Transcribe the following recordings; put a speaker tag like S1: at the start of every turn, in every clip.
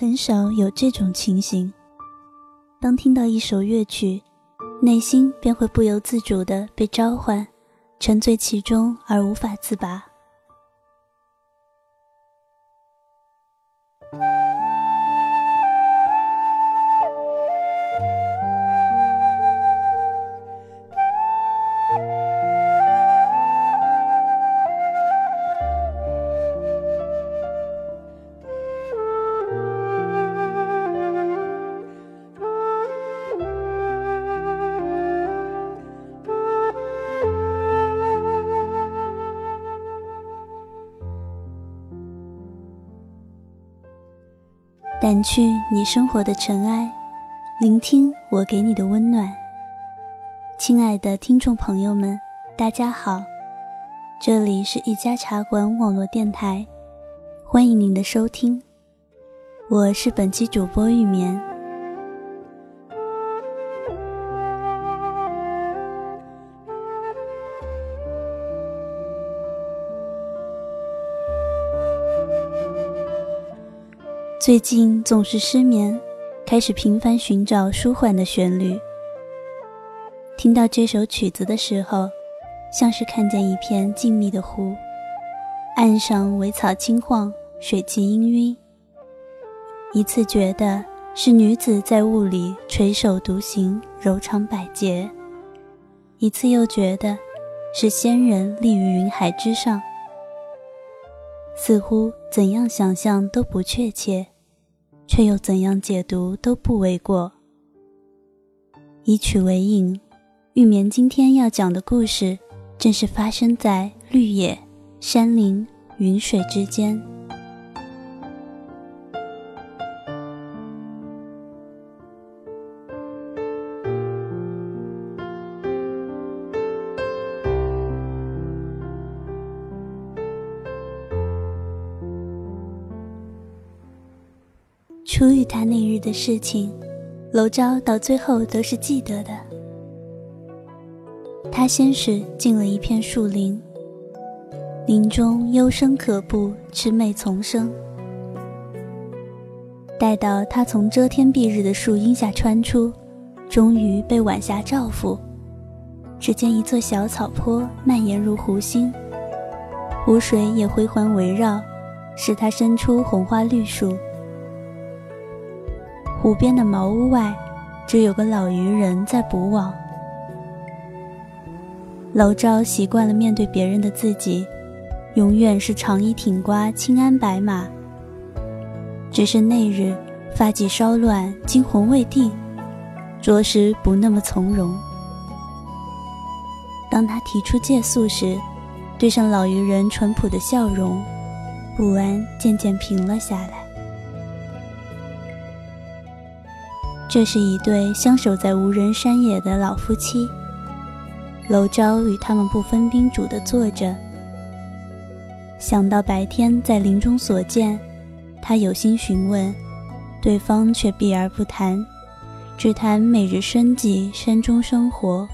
S1: 很少有这种情形。当听到一首乐曲，内心便会不由自主地被召唤，沉醉其中而无法自拔。掸去你生活的尘埃，聆听我给你的温暖。亲爱的听众朋友们，大家好，这里是一家茶馆网络电台，欢迎您的收听，我是本期主播玉棉。最近总是失眠，开始频繁寻找舒缓的旋律。听到这首曲子的时候，像是看见一片静谧的湖，岸上苇草轻晃，水气氤氲。一次觉得是女子在雾里垂手独行，柔肠百结；一次又觉得是仙人立于云海之上，似乎怎样想象都不确切。却又怎样解读都不为过。以曲为引，玉棉今天要讲的故事，正是发生在绿野、山林、云水之间。初遇他那日的事情，娄昭到最后都是记得的。他先是进了一片树林，林中幽深可怖，魑魅丛生。待到他从遮天蔽日的树荫下穿出，终于被晚霞照拂，只见一座小草坡蔓延入湖心，湖水也回环围绕，使他伸出红花绿树。湖边的茅屋外，只有个老渔人在捕网。娄昭习惯了面对别人的自己，永远是长衣挺刮、青鞍白马。只是那日发髻稍乱，惊魂未定，着实不那么从容。当他提出借宿时，对上老渔人淳朴的笑容，不安渐渐平了下来。这是一对相守在无人山野的老夫妻。娄昭与他们不分宾主地坐着，想到白天在林中所见，他有心询问，对方却避而不谈，只谈每日生计、山中生活。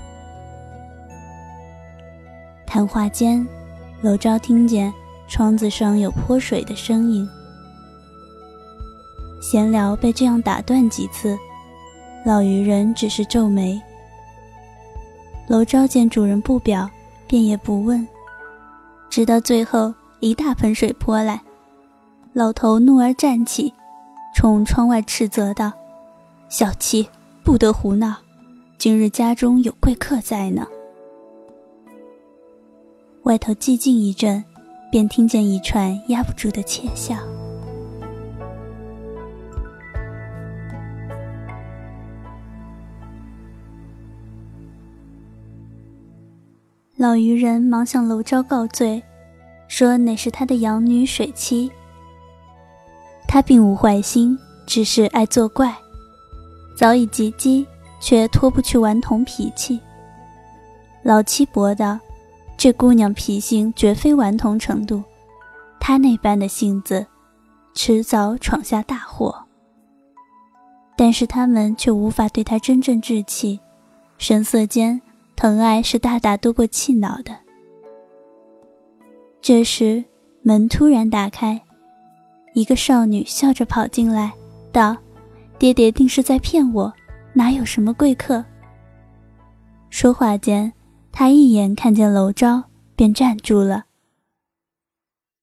S1: 谈话间，娄昭听见窗子上有泼水的声音。闲聊被这样打断几次。老渔人只是皱眉。楼昭见主人不表，便也不问，直到最后一大盆水泼来，老头怒而站起，冲窗外斥责道：“小七不得胡闹，今日家中有贵客在呢。”外头寂静一阵，便听见一串压不住的窃笑。老渔人忙向娄昭告罪，说乃是他的养女水妻。他并无坏心，只是爱作怪，早已及笄，却脱不去顽童脾气。老七驳道：“这姑娘脾性绝非顽童程度，她那般的性子，迟早闯下大祸。”但是他们却无法对她真正置气，神色间。疼爱是大大多过气恼的。这时，门突然打开，一个少女笑着跑进来，道：“爹爹定是在骗我，哪有什么贵客？”说话间，他一眼看见楼昭，便站住了。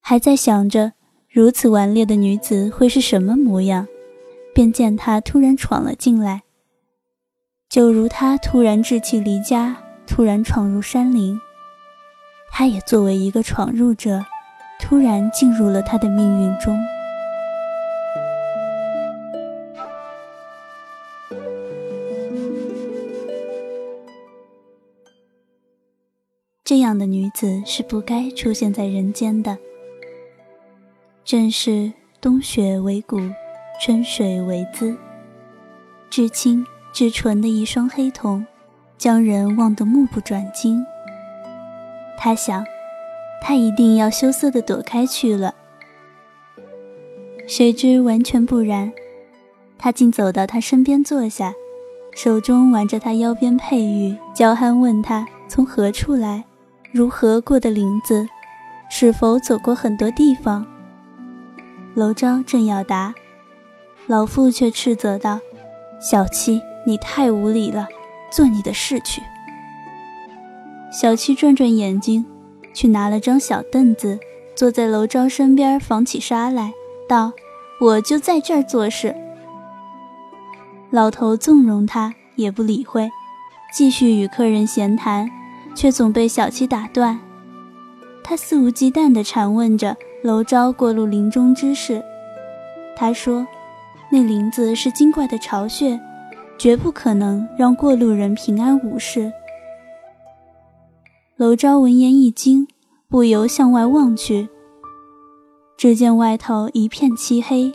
S1: 还在想着如此顽劣的女子会是什么模样，便见她突然闯了进来，就如他突然志气离家，突然闯入山林，他也作为一个闯入者，突然进入了他的命运中。这样的女子是不该出现在人间的。正是冬雪为骨，春水为姿。至清至纯的一双黑瞳，将人望得目不转睛。他想，他一定要羞涩地躲开去了。谁知完全不然，他竟走到他身边坐下，手中挽着他腰边佩玉，娇憨问他从何处来，如何过的林子，是否走过很多地方。娄昭正要答，老妇却斥责道：“小七，你太无礼了，做你的事去。”小七转转眼睛，去拿了张小凳子，坐在楼昭身边，纺起纱来，道：“我就在这儿做事。”老头纵容他，也不理会，继续与客人闲谈，却总被小七打断。他肆无忌惮地缠问着。楼昭过路林中之事，他说：“那林子是精怪的巢穴，绝不可能让过路人平安无事。”娄昭闻言一惊，不由向外望去，只见外头一片漆黑，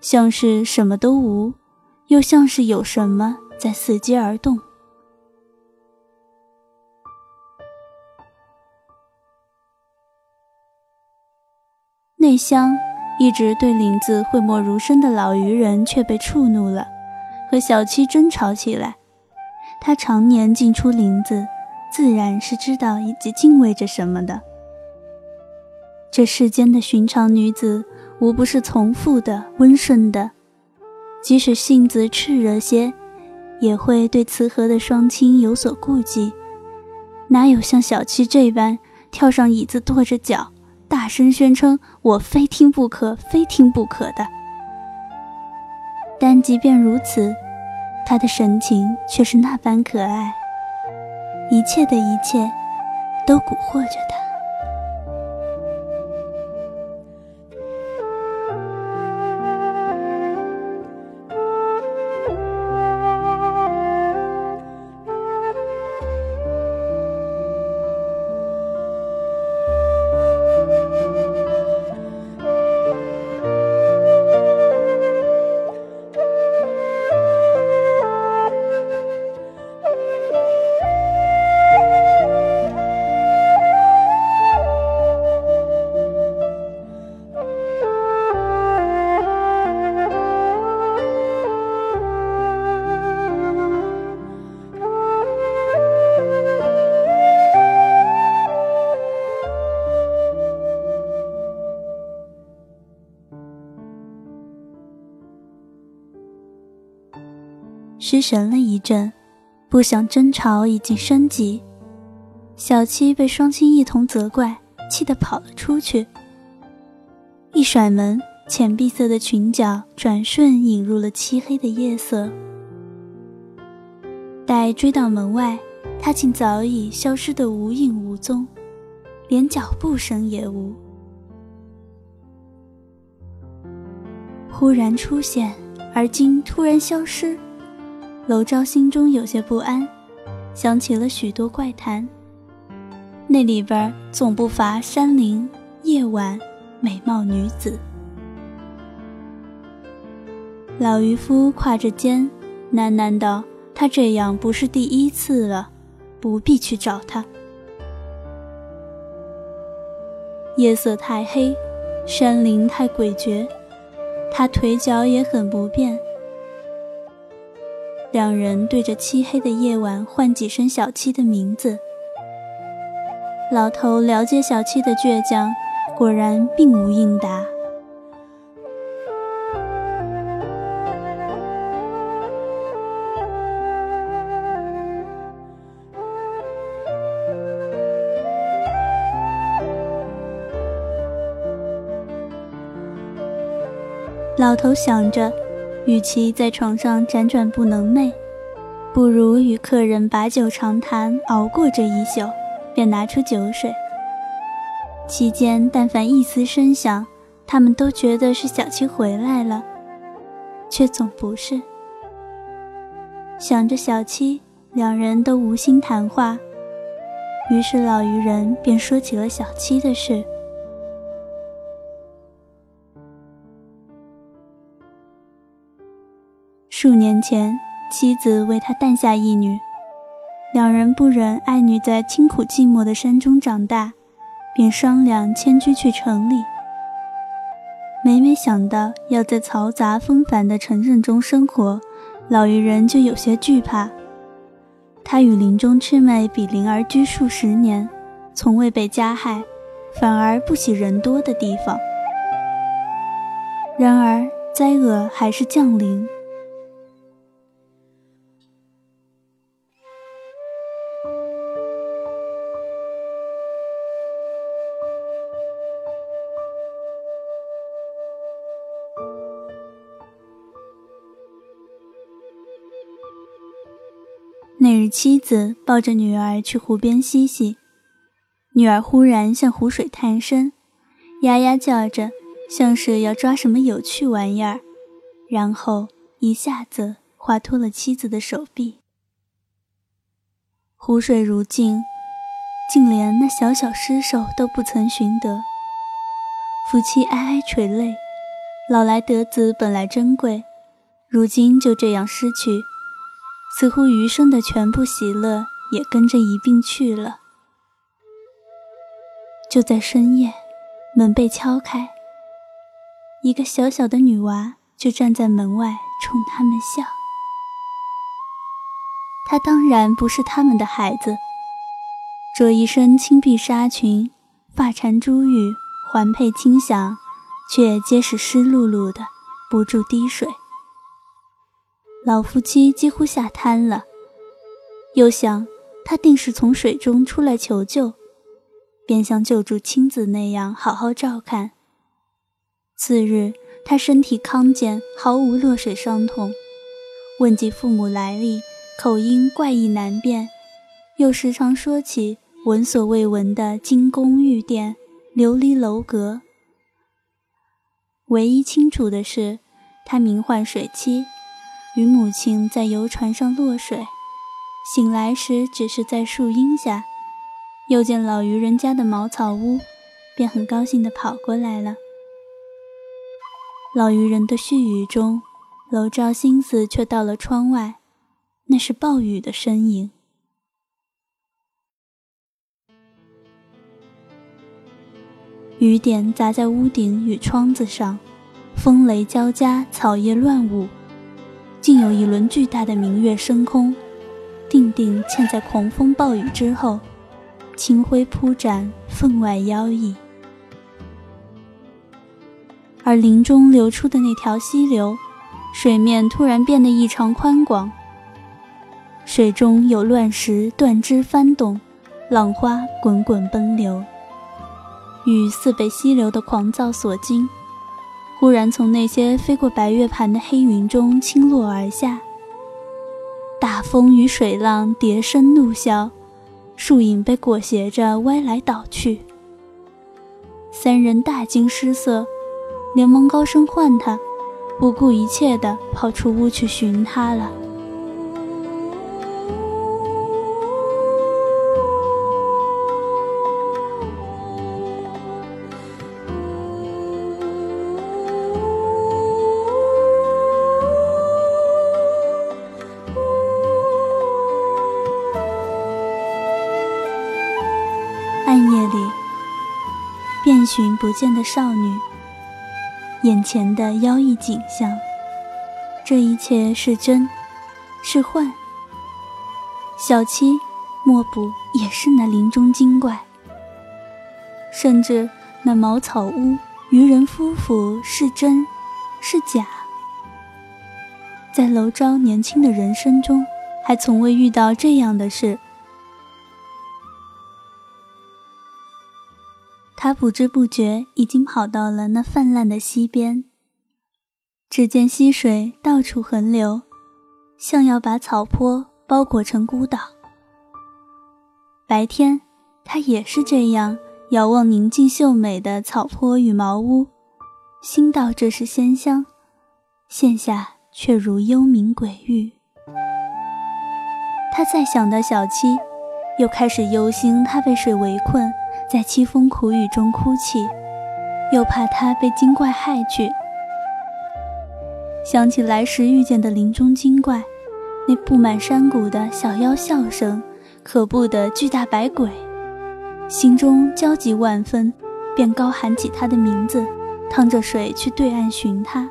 S1: 像是什么都无，又像是有什么在伺机而动。内乡一直对林子讳莫如深的老渔人却被触怒了，和小七争吵起来。他常年进出林子，自然是知道以及敬畏着什么的。这世间的寻常女子，无不是从父的、温顺的，即使性子炽热些，也会对慈和的双亲有所顾忌。哪有像小七这般跳上椅子跺着脚？大声宣称我非听不可，非听不可的。但即便如此，他的神情却是那般可爱，一切的一切都蛊惑着他。失神了一阵，不想争吵已经升级。小七被双亲一同责怪，气得跑了出去。一甩门，浅碧色的裙角转瞬引入了漆黑的夜色。待追到门外，他竟早已消失得无影无踪，连脚步声也无。忽然出现，而今突然消失。娄昭心中有些不安，想起了许多怪谈。那里边总不乏山林、夜晚、美貌女子。老渔夫挎着肩，喃喃道：“他这样不是第一次了，不必去找他。”夜色太黑，山林太诡谲，他腿脚也很不便。两人对着漆黑的夜晚唤几声小七的名字。老头了解小七的倔强果然并无应答。老头想着与其在床上辗转不能寐，不如与客人把酒长谈，熬过这一宿，便拿出酒水。期间，但凡一丝声响，他们都觉得是小七回来了，却总不是。想着小七，两人都无心谈话，于是老渔人便说起了小七的事。数年前，妻子为他诞下一女，两人不忍爱女在清苦寂寞的山中长大。便商量迁居去城里。每每想到要在嘈杂纷繁的城镇中生活，老渔人就有些惧怕。他与林中魑魅比邻而居数十年，从未被加害，反而不喜人多的地方。然而灾厄还是降临。妻子抱着女儿去湖边嬉戏，女儿忽然向湖水探身，呀呀叫着，像是要抓什么有趣玩意儿，然后一下子划脱了妻子的手臂。湖水如镜，竟连那小小尸首都不曾寻得。夫妻哀哀垂泪，老来得子本来珍贵，如今就这样失去。似乎余生的全部喜乐也跟着一并去了。就在深夜，门被敲开，一个小小的女娃就站在门外冲他们笑。她当然不是他们的孩子，着一身青碧纱裙，发缠珠玉，环佩轻响，却皆是湿漉漉的，不住滴水。老夫妻几乎吓瘫了，又想他定是从水中出来求救，便像救助亲子那样好好照看。次日，他身体康健，毫无落水伤痛。问及父母来历，口音怪异难辨，又时常说起闻所未闻的金宫玉殿、琉璃楼阁。唯一清楚的是，他名唤水妻。与母亲在游船上落水，醒来时只是在树荫下，又见老渔人家的茅草屋，便很高兴地跑过来了。老渔人的絮语中，娄照心思却到了窗外，那是暴雨的身影。雨点砸在屋顶与窗子上，风雷交加，草叶乱舞。竟有一轮巨大的明月升空，定定嵌在狂风暴雨之后，清辉铺展，分外妖异。而林中流出的那条溪流，水面突然变得异常宽广，水中有乱石断枝翻动，浪花滚滚奔流，雨似被溪流的狂躁所惊。忽然从那些飞过白月盘的黑云中倾落而下，大风与水浪叠声怒啸，树影被裹挟着歪来倒去。三人大惊失色，连忙高声唤他，不顾一切地跑出屋去寻他了。寻不见的少女，眼前的妖异景象，这一切是真，是幻？小七，莫不也是那林中精怪？甚至那茅草屋、渔人夫妇是真，是假？在楼昭年轻的人生中，还从未遇到这样的事。他不知不觉已经跑到了那泛滥的溪边。只见溪水到处横流，像要把草坡包裹成孤岛。白天，他也是这样遥望宁静秀美的草坡与茅屋，心道这是仙乡，现下却如幽冥鬼域。他再想到小七，又开始忧心他被水围困，在凄风苦雨中哭泣，又怕他被精怪害去。想起来时遇见的林中精怪，那布满山谷的小妖笑声，可怖的巨大白鬼，心中焦急万分，便高喊起他的名字，趟着水去对岸寻他。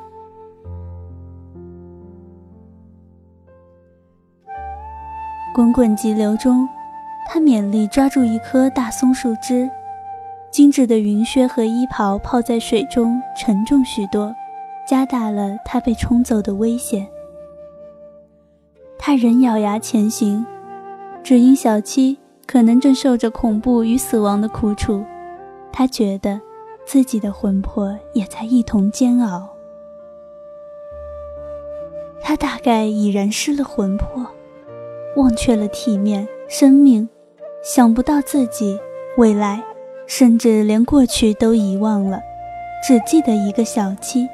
S1: 滚滚急流中，他勉力抓住一棵大松树枝，精致的云靴和衣袍泡在水中，沉重许多。加大了他被冲走的危险。他仍咬牙前行，只因小七可能正受着恐怖与死亡的苦楚，他觉得自己的魂魄也在一同煎熬。他大概已然失了魂魄，忘却了体面、生命，想不到自己未来，甚至连过去都遗忘了，只记得一个小七。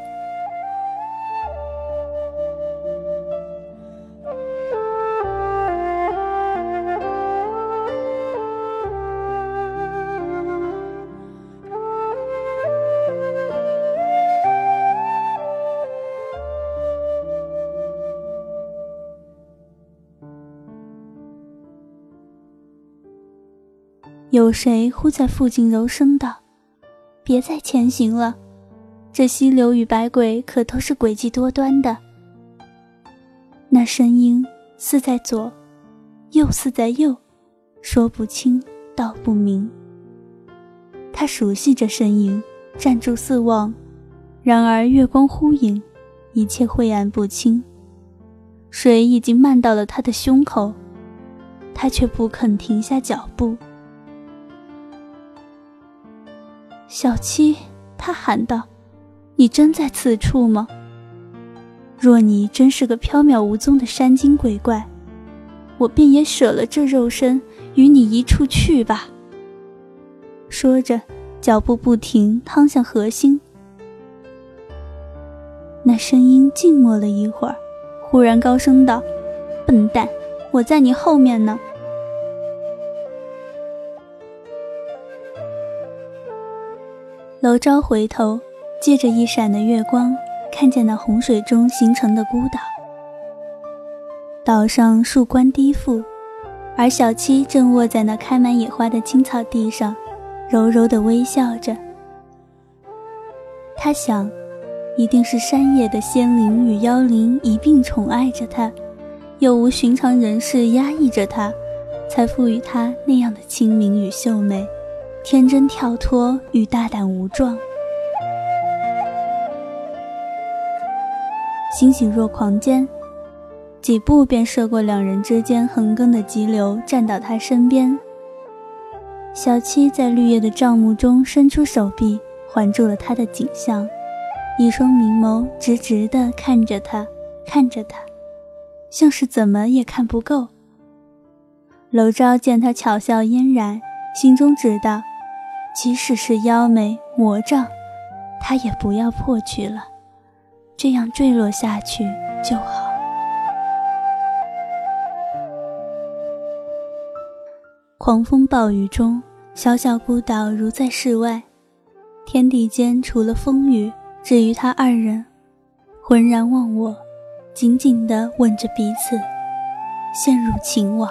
S1: 有谁忽在附近柔声道：“别再前行了，这溪流与百鬼可都是诡计多端的。”那声音似在左，又似在右，说不清道不明。他熟悉这声音，站住四望，然而月光忽隐，一切晦暗不清。水已经漫到了他的胸口，他却不肯停下脚步。小七，他喊道：“你真在此处吗？若你真是个缥缈无踪的山精鬼怪，我便也舍了这肉身，与你一处去吧。”说着，脚步不停，趟向河心。那声音静默了一会儿，忽然高声道：“笨蛋，我在你后面呢。”娄昭回头，借着一闪的月光，看见那洪水中形成的孤岛。岛上树冠低覆，而小七正卧在那开满野花的青草地上，柔柔地微笑着。他想，一定是山野的仙灵与妖灵一并宠爱着他，又无寻常人士压抑着他，才赋予他那样的清明与秀美。天真跳脱与大胆无状，欣喜若狂间，几步便涉过两人之间横亘的急流，站到他身边。小七在绿叶的帐幕中伸出手臂，环住了他的颈项，一双明眸直直地看着他，看着他，像是怎么也看不够。娄昭见他巧笑嫣然，心中知道。即使是妖媚魔障，他也不要破去了，这样坠落下去就好。狂风暴雨中，小小孤岛如在世外，天地间除了风雨，只余他二人，浑然忘我，紧紧地吻着彼此，陷入情网。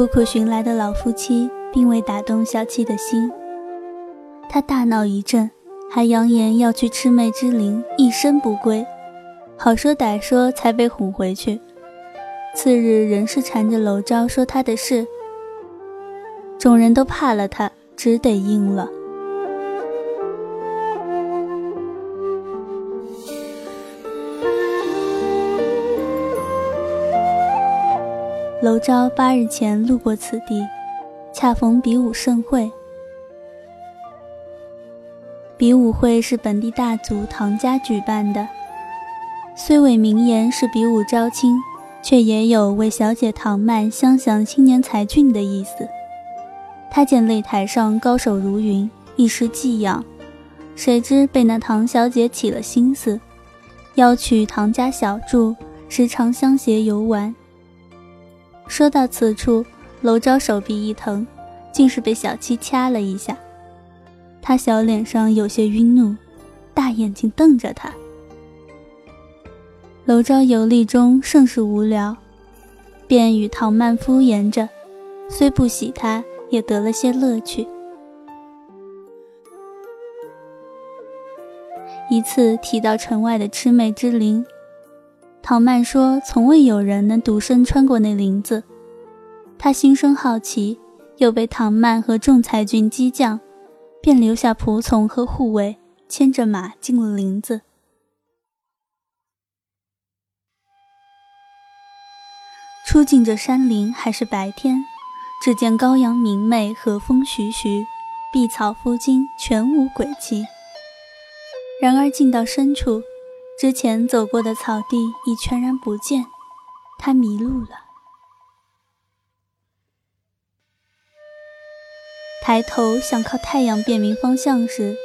S1: 苦苦寻来的老夫妻，并未打动小七的心。他大闹一阵，还扬言要去魑魅之灵，一生不归。好说歹说，才被哄回去。次日仍是缠着娄昭说他的事，众人都怕了他，只得应了。娄昭八日前路过此地，恰逢比武盛会。比武会是本地大族唐家举办的，虽伪名言是比武招亲，却也有为小姐唐曼相享青年才俊的意思。他见擂台上高手如云，一时寄养，谁知被那唐小姐起了心思，邀娶唐家小住，时常相携游玩。说到此处，娄昭手臂一疼，竟是被小七掐了一下。他小脸上有些晕怒，大眼睛瞪着他。娄昭游历中甚是无聊，便与唐曼敷衍着，虽不喜他，也得了些乐趣。一次提到城外的魑魅之灵。唐曼说：“从未有人能独身穿过那林子。”他心生好奇，又被唐曼和众才俊激将，便留下仆从和护卫，牵着马进了林子。出进这山林还是白天，只见高阳明媚，和风徐徐，碧草敷金，全无鬼气。然而进到深处，之前走过的草地已全然不见，他迷路了。抬头想靠太阳辨明方向时，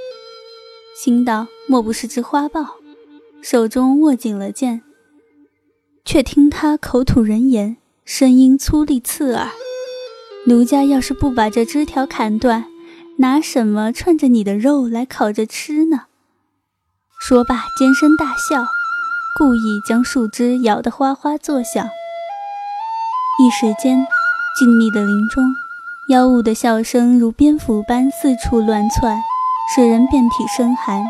S1: 心道莫不是只花豹，手中握紧了剑。却听他口吐人言，声音粗厉刺耳：“奴家要是不把这枝条砍断，拿什么串着你的肉来烤着吃呢？”说罢，尖声大笑，故意将树枝摇得哗哗作响。一时间，静谧的林中，妖物的笑声如蝙蝠般四处乱窜，使人遍体生寒。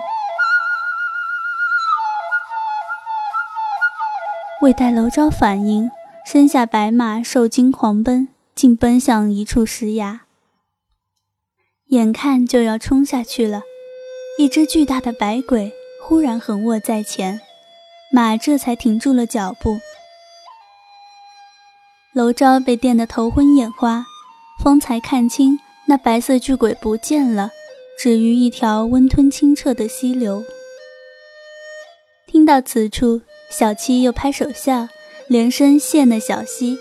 S1: 未待楼昭反应，身下白马受惊狂奔，竟奔向一处石崖，眼看就要冲下去了，一只巨大的白鬼。忽然横卧在前，马这才停住了脚步。娄昭被电得头昏眼花，方才看清那白色巨鬼不见了，止于一条温吞清澈的溪流。听到此处，小七又拍手笑，连声谢那小溪。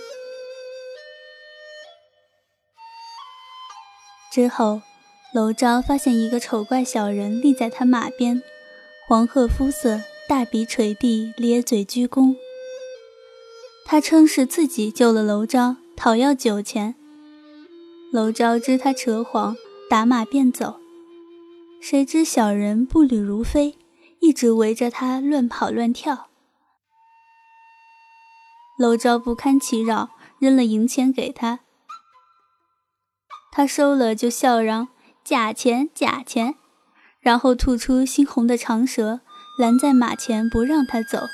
S1: 之后，娄昭发现一个丑怪小人立在他马边。黄褐肤色，大鼻垂地，咧嘴鞠躬。他称是自己救了娄昭，讨要酒钱。娄昭知他扯谎，打马便走。谁知小人步履如飞，一直围着他乱跑乱跳。娄昭不堪其扰，扔了银钱给他。他收了，就笑嚷：“假钱，假钱。”然后吐出猩红的长舌，拦在马前不让他走。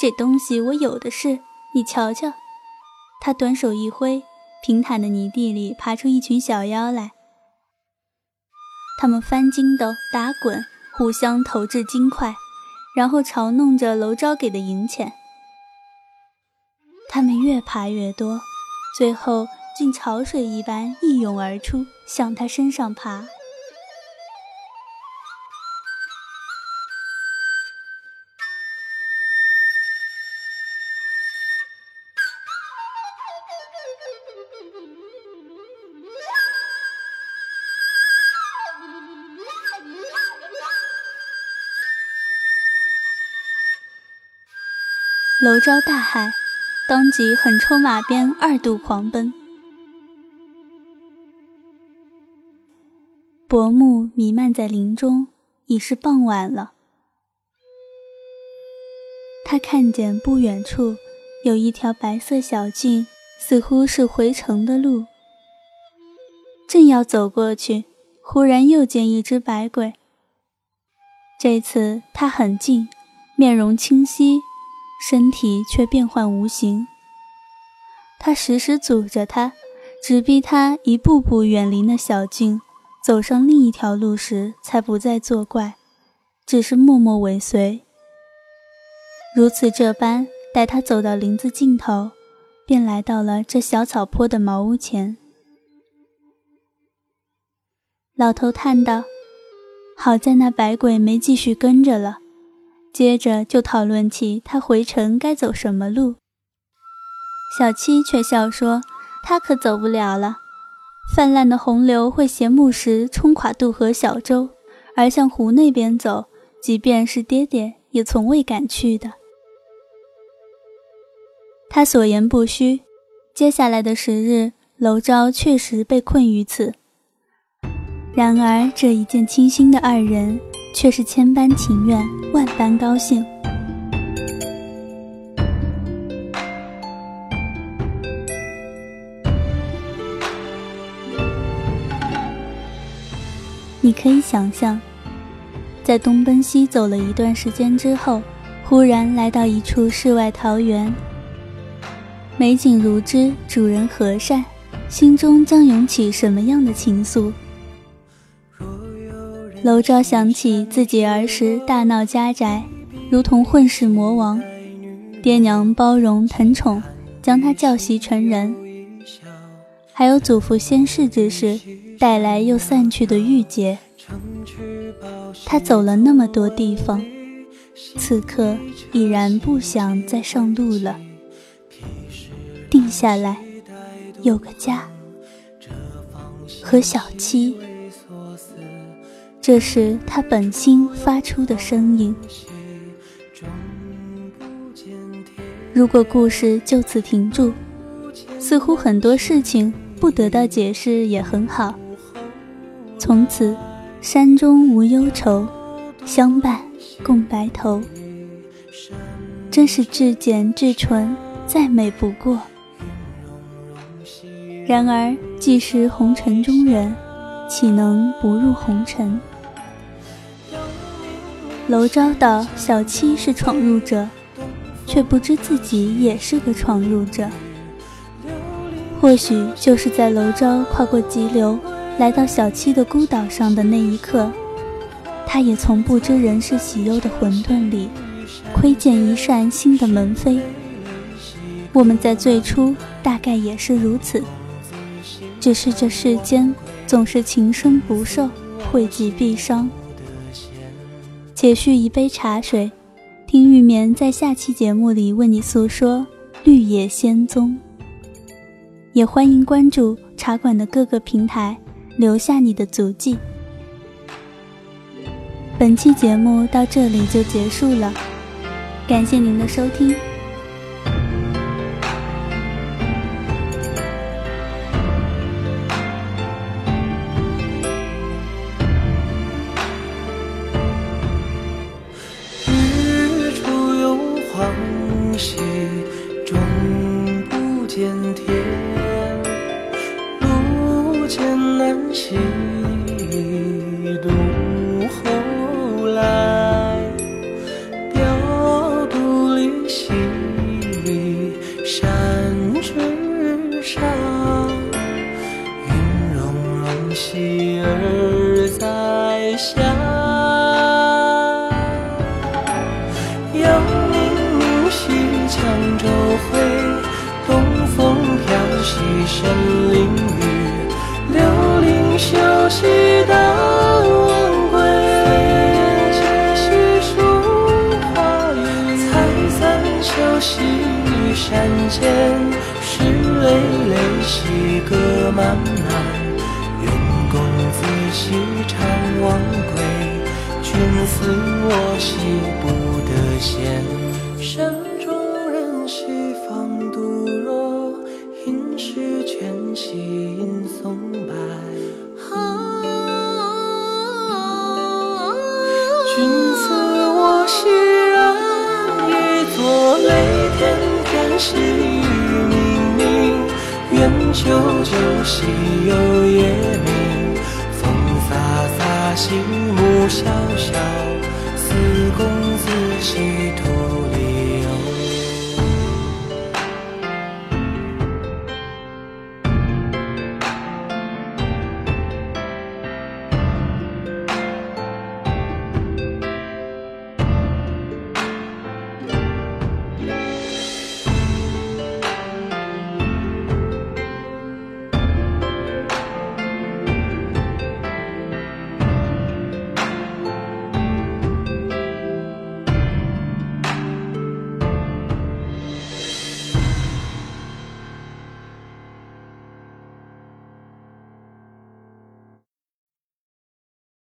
S1: 这东西我有的是，你瞧瞧。他短手一挥，平坦的泥地里爬出一群小妖来。他们翻筋斗、打滚，互相投掷金块，然后嘲弄着楼昭给的银钱。他们越爬越多，最后竟潮水一般一涌而出，向他身上爬。娄昭大海，当即狠抽马鞭，二度狂奔。薄暮弥漫在林中，已是傍晚了。他看见不远处有一条白色小径，似乎是回城的路。正要走过去，忽然又见一只白鬼。这次他很近，面容清晰，身体却变幻无形。他时时阻着他，只逼他一步步远离那小径，走上另一条路时，才不再作怪，只是默默尾随。如此这般，待他走到林子尽头，便来到了这小草坡的茅屋前。老头叹道：“好在那白鬼没继续跟着了。”接着就讨论起他回城该走什么路。小七却笑说：“他可走不了了，泛滥的洪流会携木石冲垮渡河小舟，而向湖那边走，即便是爹爹也从未敢去的。”他所言不虚，接下来的十日，娄昭确实被困于此。然而这一见倾心的二人，却是千般情愿，万般高兴。你可以想象，在东奔西走了一段时间之后，忽然来到一处世外桃源。美景如织，主人和善，心中将涌起什么样的情愫？娄昭想起自己儿时大闹家宅，如同混世魔王，爹娘包容疼宠，将他教习成人；还有祖父仙逝之事带来又散去的郁结。他走了那么多地方，此刻已然不想再上路了。定下来，有个家，和小七。这是他本心发出的声音。如果故事就此停住，似乎很多事情不得到解释也很好。从此，山中无忧愁，相伴共白头，真是至简至纯，再美不过。然而，既是红尘中人，岂能不入红尘？娄昭道：“小七是闯入者，却不知自己也是个闯入者。或许就是在娄昭跨过急流，来到小七的孤岛上的那一刻，他也从不知人世喜忧的混沌里，窥见一扇新的门扉。我们在最初大概也是如此。”只是这世间总是情深不寿，惠及必伤。且续一杯茶水，听玉棉在下期节目里为你诉说《绿野仙踪》。也欢迎关注茶馆的各个平台，留下你的足迹。本期节目到这里就结束了，感谢您的收听。
S2: 漫漫公子兮怅忘归君思我兮不得闲。山中人兮芳杜若应是前兮荫松柏啊君思我兮然疑作泪天干兮烟秋酒喜又夜明，风飒飒，心木萧萧，思公子兮徒。